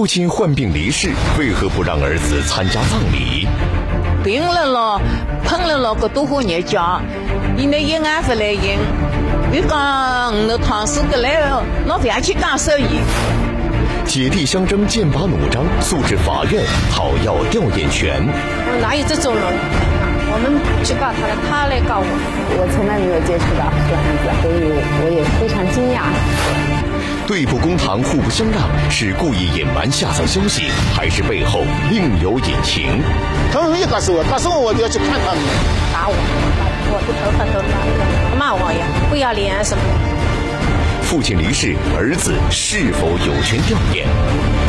父亲患病离世，为何不让儿子参加葬礼？病了咯，碰了咯，个多活日家，你那一安回来应，你讲我唐氏个来，那不要去干生意。姐弟相争，剑拔弩张，诉至法院讨要吊唁权。哪有这种人？我们去告他了，他来告我。我从来没有接触到这案子，所以我也非常惊讶。对簿公堂，互不相让，是故意隐瞒下葬消息，还是背后另有隐情？他们没有告诉我，告诉我我就要去看他们。打我，我的头发都乱了，骂我呀，不要脸什么的。父亲离世，儿子是否有权吊唁？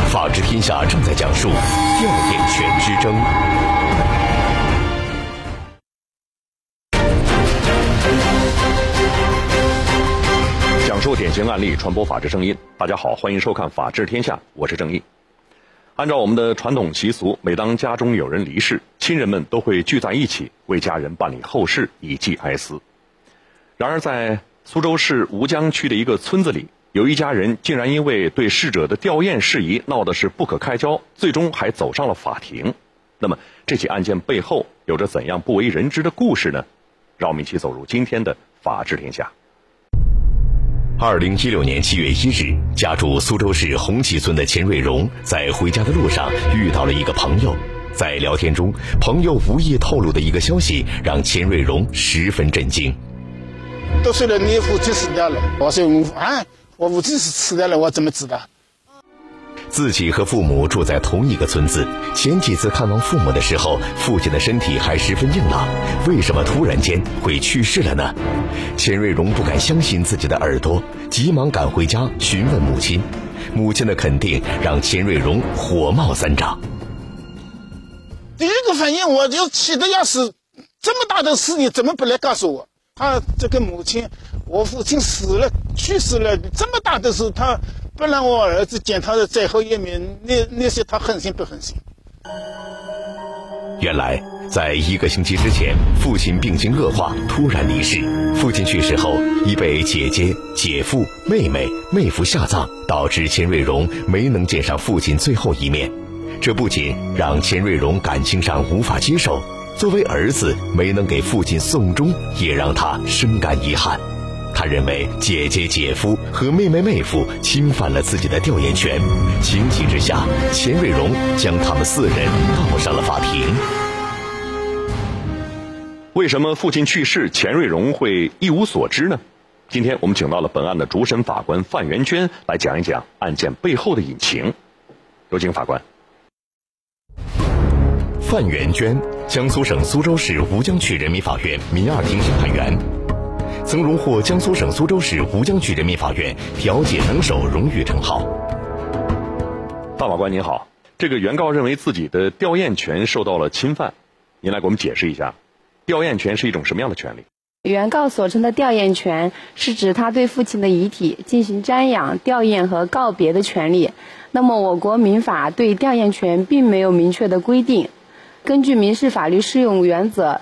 法治天下正在讲述吊唁权之争。述典型案例，传播法治声音。大家好，欢迎收看《法治天下》，我是正义。按照我们的传统习俗，每当家中有人离世，亲人们都会聚在一起为家人办理后事，以祭哀思。然而，在苏州市吴江区的一个村子里，有一家人竟然因为对逝者的吊唁事宜闹得是不可开交，最终还走上了法庭。那么，这起案件背后有着怎样不为人知的故事呢？让我们一起走入今天的《法治天下》。二零一六年七月一日，家住苏州市红旗村的钱瑞荣在回家的路上遇到了一个朋友，在聊天中，朋友无意透露的一个消息让钱瑞荣十分震惊。都说了你父亲死掉了，我说啊，我父亲是死掉了，我怎么知道？自己和父母住在同一个村子，前几次看望父母的时候，父亲的身体还十分硬朗，为什么突然间会去世了呢？钱瑞荣不敢相信自己的耳朵，急忙赶回家询问母亲。母亲的肯定让钱瑞荣火冒三丈。第一个反应我就气得要死，这么大的事你怎么不来告诉我？他这个母亲，我父亲死了，去世了，这么大的事他。不让我儿子见他的最后一面，那那些他狠心不狠心？原来，在一个星期之前，父亲病情恶化，突然离世。父亲去世后，已被姐姐、姐夫、妹妹、妹夫下葬，导致钱瑞荣没能见上父亲最后一面。这不仅让钱瑞荣感情上无法接受，作为儿子没能给父亲送终，也让他深感遗憾。他认为姐姐、姐夫和妹妹、妹夫侵犯了自己的调研权，情急之下，钱瑞荣将他们四人告上了法庭。为什么父亲去世，钱瑞荣会一无所知呢？今天我们请到了本案的主审法官范元娟来讲一讲案件背后的隐情。有请法官。范元娟，江苏省苏州市吴江区人民法院民二庭审判员。曾荣获江苏省苏州市吴江区人民法院调解能手荣誉称号。大法官您好，这个原告认为自己的吊唁权受到了侵犯，您来给我们解释一下，吊唁权是一种什么样的权利？原告所称的吊唁权是指他对父亲的遗体进行瞻仰、吊唁和告别的权利。那么，我国民法对吊唁权并没有明确的规定，根据民事法律适用原则。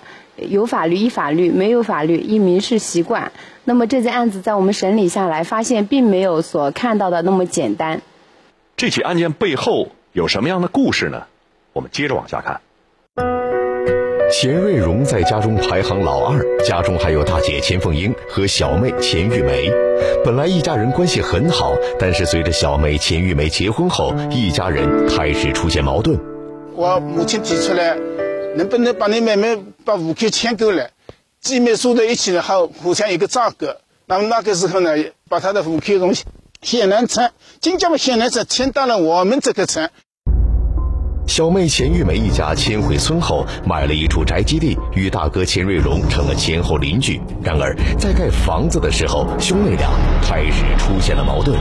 有法律依法律，没有法律依民事习惯。那么这件案子在我们审理下来，发现并没有所看到的那么简单。这起案件背后有什么样的故事呢？我们接着往下看。钱瑞荣在家中排行老二，家中还有大姐钱凤英和小妹钱玉梅。本来一家人关系很好，但是随着小妹钱玉梅结婚后，一家人开始出现矛盾。我母亲提出来。能不能把你妹妹把户口迁过来，姐妹住在一起，然后互相有个照顾。那么那个时候呢，把她的户口从县南村，新疆的县南村迁到了我们这个村。小妹钱玉梅一家迁回村后，买了一处宅基地，与大哥钱瑞荣成了前后邻居。然而，在盖房子的时候，兄妹俩开始出现了矛盾。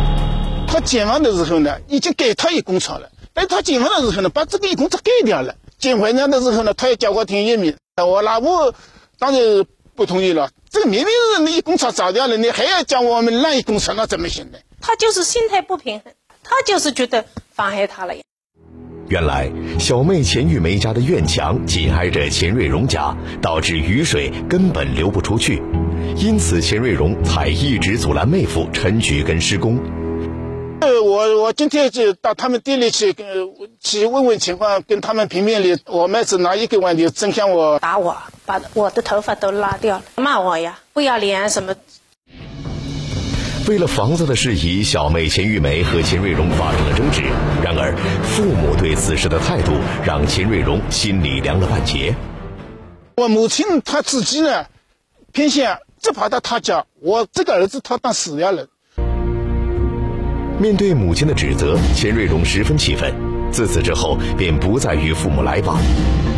他建房的时候呢，已经给他一公差了，但他建房的时候呢，把这个一公差盖掉了。结婚那的时候呢，他也叫我听一米，我那我当然不同意了。这明明是你工厂找掉了，你还要叫我们让一工厂，那怎么行呢？他就是心态不平衡，他就是觉得妨害他了呀。原来小妹钱玉梅家的院墙紧挨着钱瑞荣家，导致雨水根本流不出去，因此钱瑞荣才一直阻拦妹夫陈菊根施工。呃，我我今天就到他们店里去，跟去问问情况，跟他们评评理。我妹子拿一个问题？真向我打我，把我的头发都拉掉了，骂我呀，不要脸什么。为了房子的事宜，小妹秦玉梅和秦瑞荣发生了争执。然而，父母对此事的态度让秦瑞荣心里凉了半截。我母亲她自己呢，偏向只跑到他家，我这个儿子他当死家人。面对母亲的指责，钱瑞荣十分气愤。自此之后，便不再与父母来往。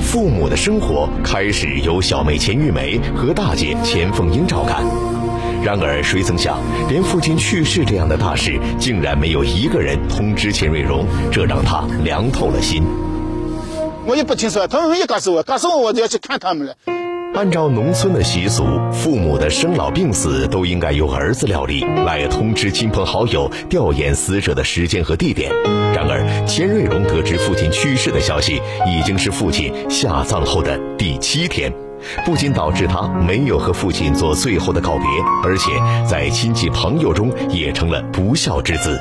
父母的生活开始由小妹钱玉梅和大姐钱凤英照看。然而，谁曾想，连父亲去世这样的大事，竟然没有一个人通知钱瑞荣，这让他凉透了心。我也不听说，他们没有告诉我，告诉我我就要去看他们了。按照农村的习俗，父母的生老病死都应该由儿子料理，来通知亲朋好友吊唁死者的时间和地点。然而，钱瑞荣得知父亲去世的消息，已经是父亲下葬后的第七天，不仅导致他没有和父亲做最后的告别，而且在亲戚朋友中也成了不孝之子。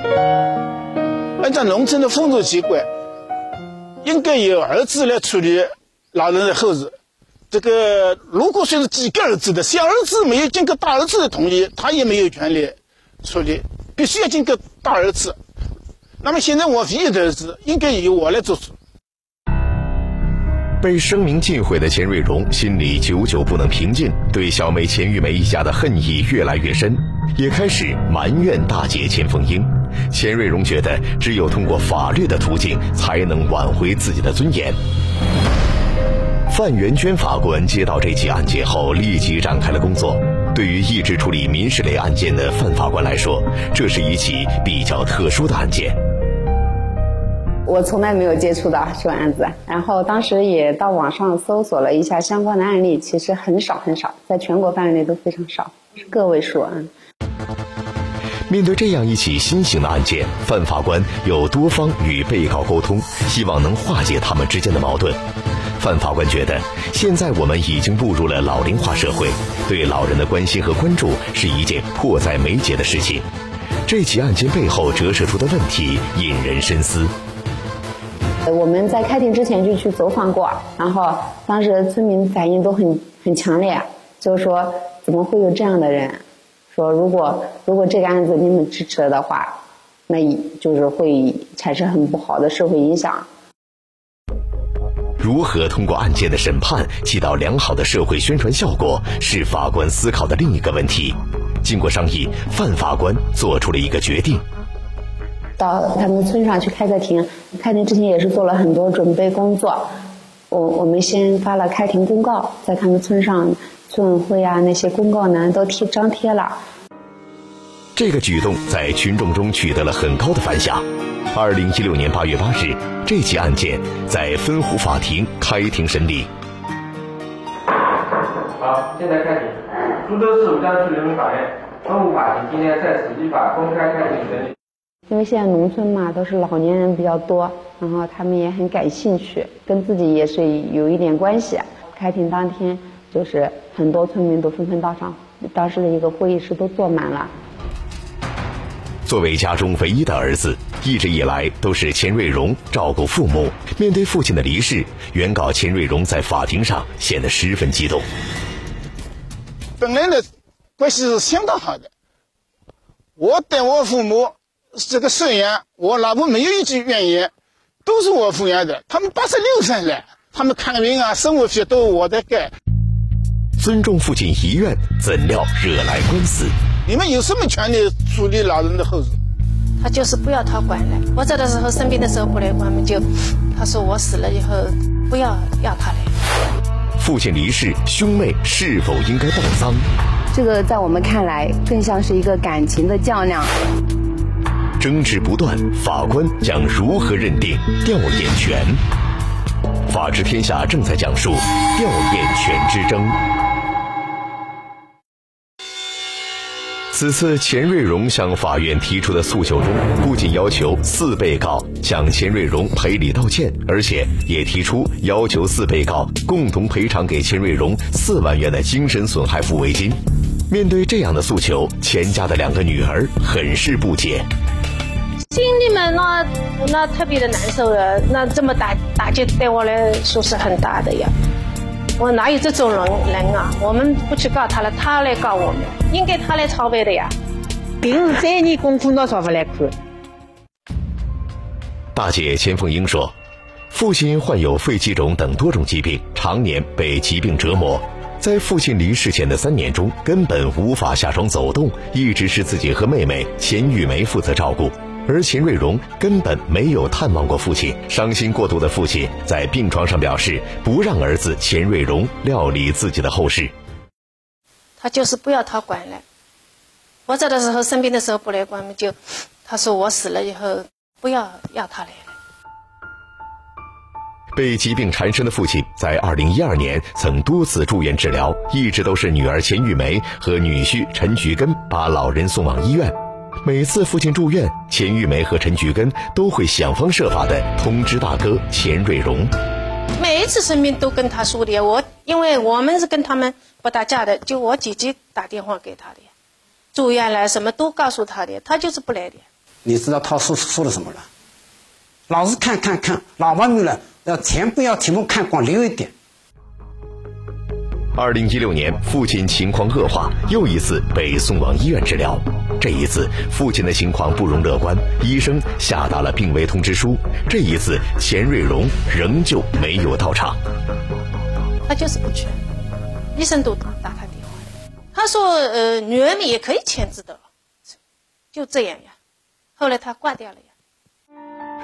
按照农村的风俗习惯，应该由儿子来处理老人的后事。这个如果说是几个儿子的，小儿子没有经过大儿子的同意，他也没有权利处理，必须要经过大儿子。那么现在我唯一的儿子，应该由我来做主。被声名尽毁的钱瑞荣心里久久不能平静，对小妹钱玉梅一家的恨意越来越深，也开始埋怨大姐钱凤英。钱瑞荣觉得，只有通过法律的途径，才能挽回自己的尊严。范元娟法官接到这起案件后，立即展开了工作。对于一直处理民事类案件的范法官来说，这是一起比较特殊的案件。我从来没有接触到这个案子，然后当时也到网上搜索了一下相关的案例，其实很少很少，在全国范围内都非常少，是个位数啊。面对这样一起新型的案件，范法官有多方与被告沟通，希望能化解他们之间的矛盾。范法官觉得，现在我们已经步入了老龄化社会，对老人的关心和关注是一件迫在眉睫的事情。这起案件背后折射出的问题引人深思。我们在开庭之前就去走访过，然后当时村民反应都很很强烈，就是说怎么会有这样的人？说如果如果这个案子你们支持了的话，那就是会产生很不好的社会影响。如何通过案件的审判起到良好的社会宣传效果，是法官思考的另一个问题。经过商议，范法官做出了一个决定：到他们村上去开个庭。开庭之前也是做了很多准备工作。我我们先发了开庭公告，在他们村上村委会啊那些公告栏都贴张贴了。这个举动在群众中取得了很高的反响。二零一六年八月八日，这起案件在分湖法庭开庭审理。好，现在开庭。株洲市吴江区人民法院分湖法庭今天在此依法公开开庭审理。因为现在农村嘛，都是老年人比较多，然后他们也很感兴趣，跟自己也是有一点关系。开庭当天，就是很多村民都纷纷到场，当时的一个会议室都坐满了。作为家中唯一的儿子，一直以来都是钱瑞荣照顾父母。面对父亲的离世，原告钱瑞荣在法庭上显得十分激动。本来呢关系是相当好的，我对我父母这个赡养，我老婆没有一句怨言，都是我抚养的。他们八十六岁了，他们看病啊、生活费都是我在给。尊重父亲遗愿，怎料惹来官司。你们有什么权利处理老人的后事？他就是不要他管了。我走的时候生病的时候过来，我们就他说我死了以后不要要他来。父亲离世，兄妹是否应该报丧？这个在我们看来更像是一个感情的较量。争执不断，法官将如何认定吊唁权？法治天下正在讲述吊唁权之争。此次钱瑞荣向法院提出的诉求中，不仅要求四被告向钱瑞荣赔礼道歉，而且也提出要求四被告共同赔偿给钱瑞荣四万元的精神损害抚慰金。面对这样的诉求，钱家的两个女儿很是不解。心里面那那特别的难受的，那这么打打击对我来说是很大的呀。我哪有这种人人啊？我们不去告他了，他来告我们，应该他来操办的呀。平时三年功课拿啥不来看？大姐钱凤英说，父亲患有肺气肿等多种疾病，常年被疾病折磨。在父亲离世前的三年中，根本无法下床走动，一直是自己和妹妹钱玉梅负责照顾。而秦瑞荣根本没有探望过父亲，伤心过度的父亲在病床上表示不让儿子秦瑞荣料理自己的后事。他就是不要他管了。我走的时候生病的时候不来管，就他说我死了以后不要要他来了。被疾病缠身的父亲在二零一二年曾多次住院治疗，一直都是女儿钱玉梅和女婿陈菊根把老人送往医院。每次父亲住院，钱玉梅和陈菊根都会想方设法的通知大哥钱瑞荣。每一次生病都跟他说的，我因为我们是跟他们不打架的，就我姐姐打电话给他的，住院了什么都告诉他的，他就是不来的。你知道他说说了什么了？老是看看看，老毛病了，要钱不要题目看光，留一点。二零一六年，父亲情况恶化，又一次被送往医院治疗。这一次，父亲的情况不容乐观，医生下达了病危通知书。这一次，钱瑞荣仍旧没有到场。他就是不去，医生都打他电话了，他说：“呃，女儿们也可以签字的，就这样呀。”后来他挂掉了呀。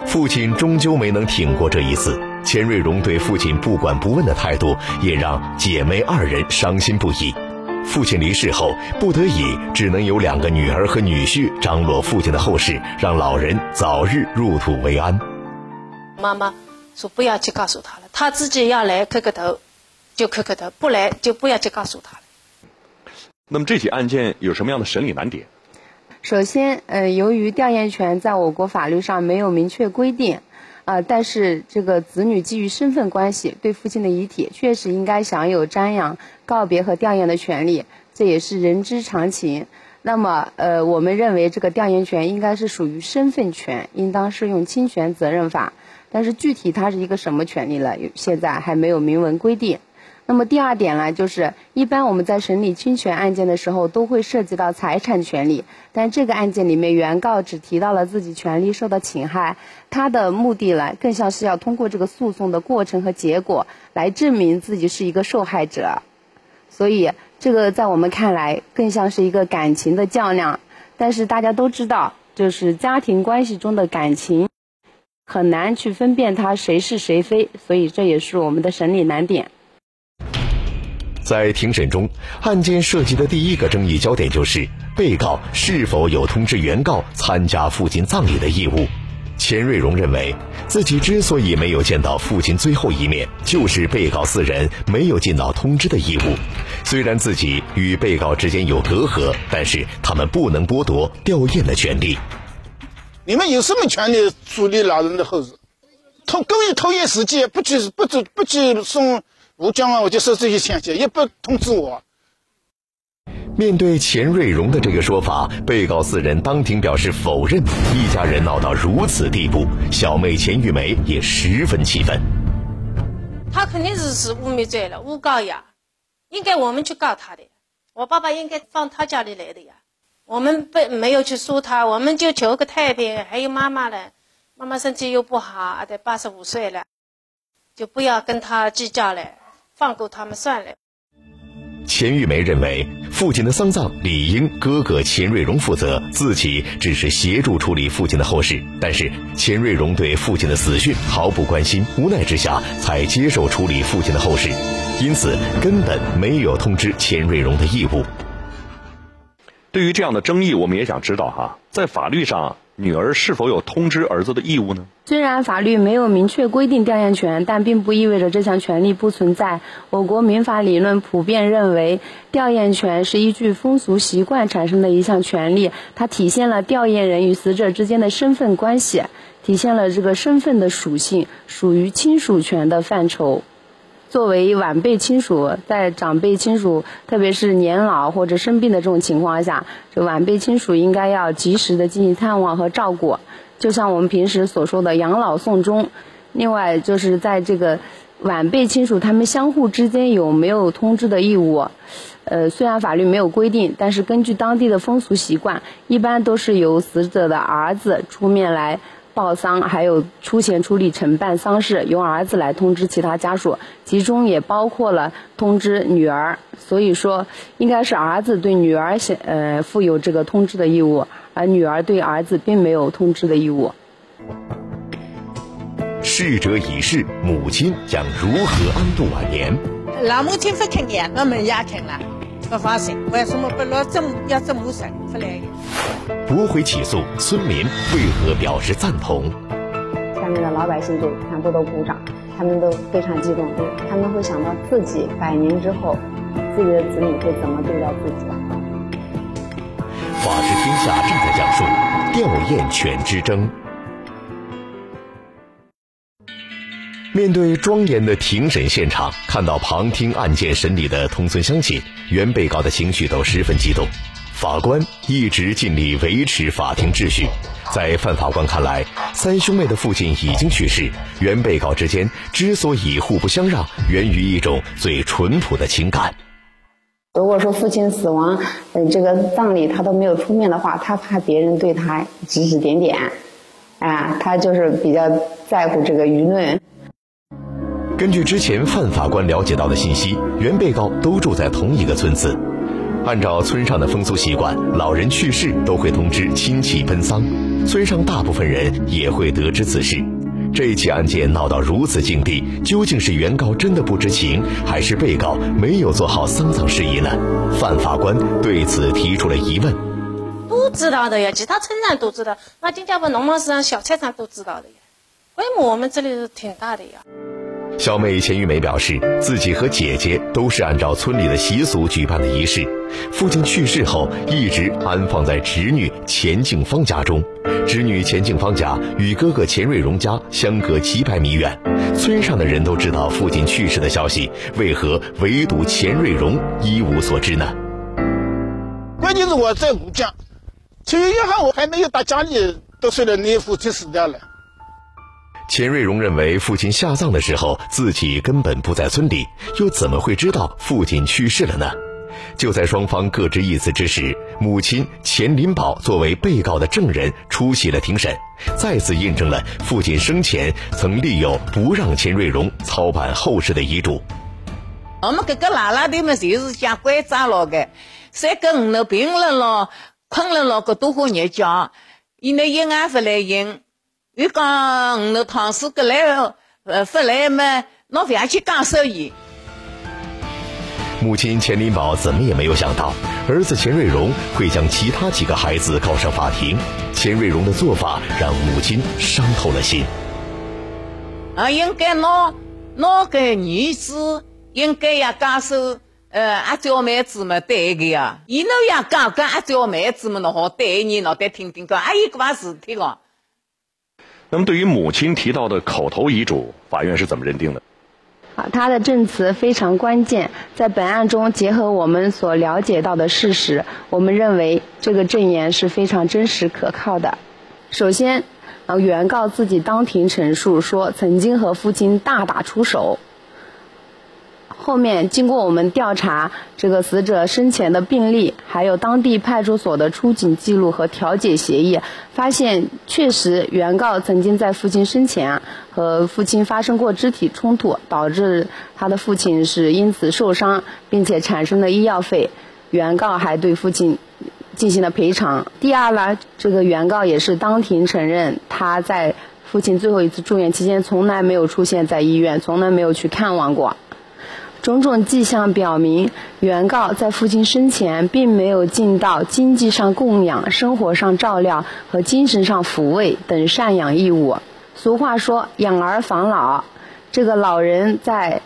父亲终究没能挺过这一次，钱瑞荣对父亲不管不问的态度，也让姐妹二人伤心不已。父亲离世后，不得已只能有两个女儿和女婿张罗父亲的后事，让老人早日入土为安。妈妈说不要去告诉他了，他自己要来磕个头，就磕个头；不来就不要去告诉他了。那么这起案件有什么样的审理难点？首先，呃，由于调研权在我国法律上没有明确规定，啊，但是这个子女基于身份关系对父亲的遗体确实应该享有瞻仰、告别和调研的权利，这也是人之常情。那么，呃，我们认为这个调研权应该是属于身份权，应当适用侵权责任法。但是具体它是一个什么权利了，现在还没有明文规定。那么第二点呢，就是一般我们在审理侵权案件的时候，都会涉及到财产权利，但这个案件里面，原告只提到了自己权利受到侵害，他的目的呢，更像是要通过这个诉讼的过程和结果来证明自己是一个受害者，所以这个在我们看来更像是一个感情的较量。但是大家都知道，就是家庭关系中的感情很难去分辨他谁是谁非，所以这也是我们的审理难点。在庭审中，案件涉及的第一个争议焦点就是被告是否有通知原告参加父亲葬礼的义务。钱瑞荣认为，自己之所以没有见到父亲最后一面，就是被告四人没有尽到通知的义务。虽然自己与被告之间有隔阂，但是他们不能剥夺吊唁的权利。你们有什么权利处理老人的后事？偷故意偷验时间，不去不去不去送。我讲啊，我就收这些钱去，也不通知我。面对钱瑞荣的这个说法，被告四人当庭表示否认。一家人闹到如此地步，小妹钱玉梅也十分气愤。他肯定是是污蔑罪了，诬告呀，应该我们去告他的。我爸爸应该放他家里来的呀，我们不没有去说他，我们就求个太平。还有妈妈呢，妈妈身体又不好，得八十五岁了，就不要跟他计较了。放过他们算了。钱玉梅认为，父亲的丧葬理应哥哥钱瑞荣负责，自己只是协助处理父亲的后事。但是钱瑞荣对父亲的死讯毫不关心，无奈之下才接受处理父亲的后事，因此根本没有通知钱瑞荣的义务。对于这样的争议，我们也想知道哈，在法律上。女儿是否有通知儿子的义务呢？虽然法律没有明确规定调验权，但并不意味着这项权利不存在。我国民法理论普遍认为，调验权是依据风俗习惯产生的一项权利，它体现了调验人与死者之间的身份关系，体现了这个身份的属性，属于亲属权的范畴。作为晚辈亲属，在长辈亲属，特别是年老或者生病的这种情况下，这晚辈亲属应该要及时的进行探望和照顾。就像我们平时所说的养老送终。另外，就是在这个晚辈亲属他们相互之间有没有通知的义务？呃，虽然法律没有规定，但是根据当地的风俗习惯，一般都是由死者的儿子出面来报丧，还有出钱出力承办丧事，由儿子来通知其他家属，其中也包括了通知女儿。所以说，应该是儿子对女儿写呃负有这个通知的义务，而女儿对儿子并没有通知的义务。逝者已逝，母亲将如何安度晚年？老母亲不听言，我们也听了，不放心。为什么不老这么要这么生出来？驳回起诉，村民为何表示赞同？下面的老百姓就全部都鼓掌，他们都非常激动，他们会想到自己百年之后，自己的子女会怎么对待自己。法治天下正在讲述吊唁犬之争。面对庄严的庭审现场，看到旁听案件审理的同村乡亲，原被告的情绪都十分激动。法官一直尽力维持法庭秩序。在范法官看来，三兄妹的父亲已经去世，原被告之间之所以互不相让，源于一种最淳朴的情感。如果说父亲死亡，嗯，这个葬礼他都没有出面的话，他怕别人对他指指点点，啊，他就是比较在乎这个舆论。根据之前范法官了解到的信息，原被告都住在同一个村子。按照村上的风俗习惯，老人去世都会通知亲戚奔丧，村上大部分人也会得知此事。这起案件闹到如此境地，究竟是原告真的不知情，还是被告没有做好丧葬事宜呢？范法官对此提出了疑问。都知道的呀，其他村上都知道，那新加坡农贸市场小菜场都知道的呀，规模我们这里是挺大的呀。小妹钱玉梅表示，自己和姐姐都是按照村里的习俗举办的仪式。父亲去世后，一直安放在侄女钱静芳家中。侄女钱静芳家与哥哥钱瑞荣家相隔几百米远。村上的人都知道父亲去世的消息，为何唯独钱瑞荣一无所知呢？关键是我在吴家，七月一号我还没有到家里，都说了你父亲死掉了。钱瑞荣认为，父亲下葬的时候自己根本不在村里，又怎么会知道父亲去世了呢？就在双方各执一词之时，母亲钱林宝作为被告的证人出席了庭审，再次印证了父亲生前曾立有不让钱瑞荣操办后事的遗嘱。我们这个拉拉的嘛，就是想拐杖了的，三个五楼病了咯，困了咯，个都好日家，伊那一安不来应。又讲五楼唐氏个来呃不来嘛，那不要去讲生意。母亲钱林宝怎么也没有想到，儿子钱瑞荣会将其他几个孩子告上法庭。钱瑞荣的做法让母亲伤透了心。啊，应该拿拿个女子应该要讲说，呃，阿娇妹子嘛对个呀，伊那要讲跟阿娇妹子嘛，那好对你脑袋听听个，阿姨个嘛事体个。那么，对于母亲提到的口头遗嘱，法院是怎么认定的？啊，他的证词非常关键，在本案中，结合我们所了解到的事实，我们认为这个证言是非常真实可靠的。首先，啊，原告自己当庭陈述说，曾经和父亲大打出手。后面经过我们调查，这个死者生前的病历，还有当地派出所的出警记录和调解协议，发现确实原告曾经在父亲生前和父亲发生过肢体冲突，导致他的父亲是因此受伤，并且产生了医药费，原告还对父亲进行了赔偿。第二呢，这个原告也是当庭承认，他在父亲最后一次住院期间从来没有出现在医院，从来没有去看望过。种种迹象表明，原告在父亲生前并没有尽到经济上供养、生活上照料和精神上抚慰等赡养义务。俗话说“养儿防老”，这个老人在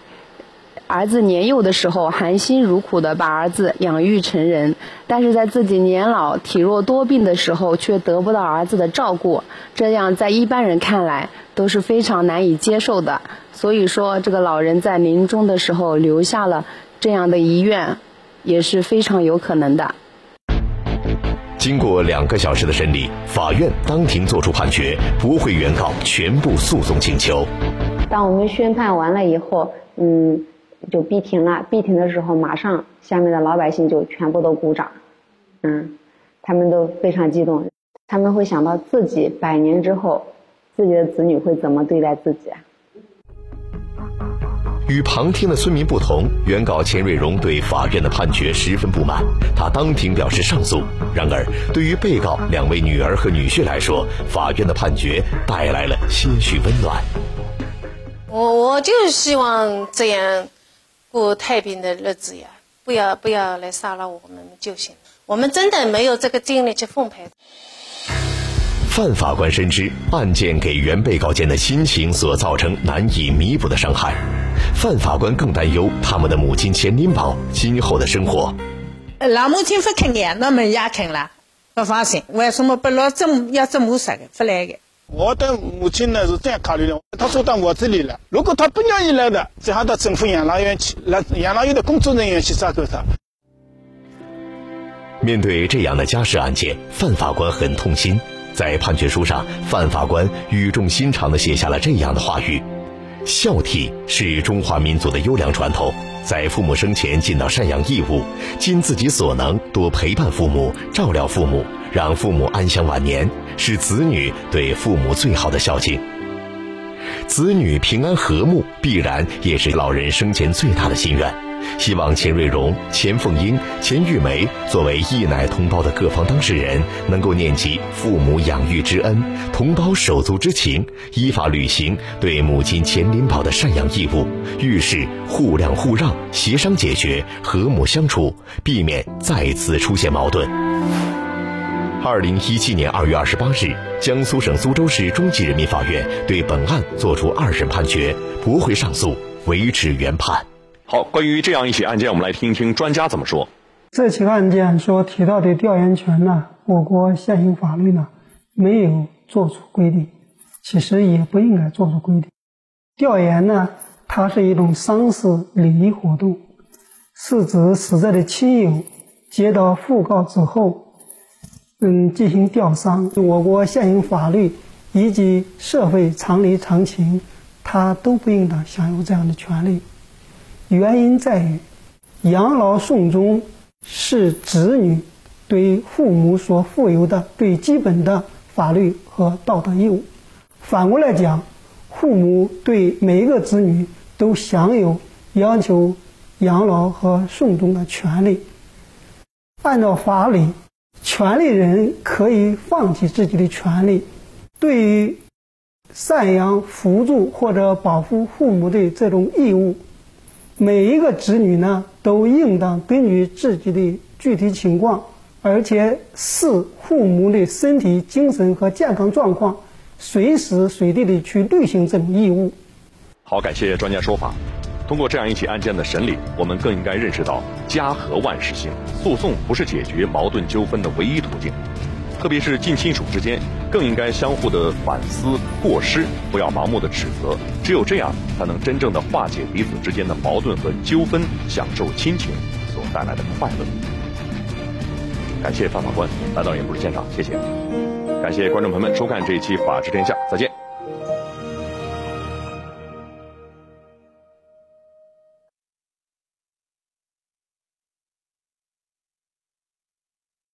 儿子年幼的时候含辛茹苦地把儿子养育成人，但是在自己年老体弱多病的时候却得不到儿子的照顾，这样在一般人看来都是非常难以接受的。所以说，这个老人在临终的时候留下了这样的遗愿，也是非常有可能的。经过两个小时的审理，法院当庭作出判决，驳回原告全部诉讼请求。当我们宣判完了以后，嗯，就闭庭了。闭庭的时候，马上下面的老百姓就全部都鼓掌，嗯，他们都非常激动，他们会想到自己百年之后，自己的子女会怎么对待自己啊？与旁听的村民不同，原告钱瑞荣对法院的判决十分不满，他当庭表示上诉。然而，对于被告两位女儿和女婿来说，法院的判决带来了些许温暖。我我就希望这样过太平的日子呀，不要不要来杀了我们就行。我们真的没有这个精力去奉陪。范法官深知案件给原被告间的心情所造成难以弥补的伤害。范法官更担忧他们的母亲钱林宝今后的生活。老母亲不肯眼，那么也肯了，不放心。为什么不老这么要这么说的不来的？我的母亲呢是这样考虑的，她说到我这里来，如果她不愿意来的，只好到政府养老院去，让养老院的工作人员去照顾她。面对这样的家事案件，范法官很痛心。在判决书上，范法官语重心长地写下了这样的话语。孝悌是中华民族的优良传统，在父母生前尽到赡养义务，尽自己所能多陪伴父母、照料父母，让父母安享晚年，是子女对父母最好的孝敬。子女平安和睦，必然也是老人生前最大的心愿。希望钱瑞荣、钱凤英、钱玉梅作为义奶同胞的各方当事人，能够念及父母养育之恩、同胞手足之情，依法履行对母亲钱林宝的赡养义务，遇事互谅互让、协商解决、和睦相处，避免再次出现矛盾。二零一七年二月二十八日，江苏省苏州市中级人民法院对本案作出二审判决，驳回上诉，维持原判。好，关于这样一起案件，我们来听一听专家怎么说。这起案件所提到的调研权呢，我国现行法律呢没有作出规定，其实也不应该作出规定。调研呢，它是一种丧事礼仪活动，是指死者的亲友接到讣告之后，嗯，进行吊丧。我国现行法律以及社会常理常情，他都不应当享有这样的权利。原因在于，养老送终是子女对父母所负有的最基本的法律和道德义务。反过来讲，父母对每一个子女都享有要求养老和送终的权利。按照法理，权利人可以放弃自己的权利，对于赡养、扶助或者保护父母的这种义务。每一个子女呢，都应当根据自己的具体情况，而且视父母的身体、精神和健康状况，随时随地的去履行这种义务。好，感谢专家说法。通过这样一起案件的审理，我们更应该认识到家和万事兴，诉讼不是解决矛盾纠纷的唯一途径。特别是近亲属之间，更应该相互的反思过失，不要盲目的指责。只有这样，才能真正的化解彼此之间的矛盾和纠纷，享受亲情所带来的快乐。感谢范法官来到演播室现场，谢谢。感谢观众朋友们收看这一期《法治天下》，再见。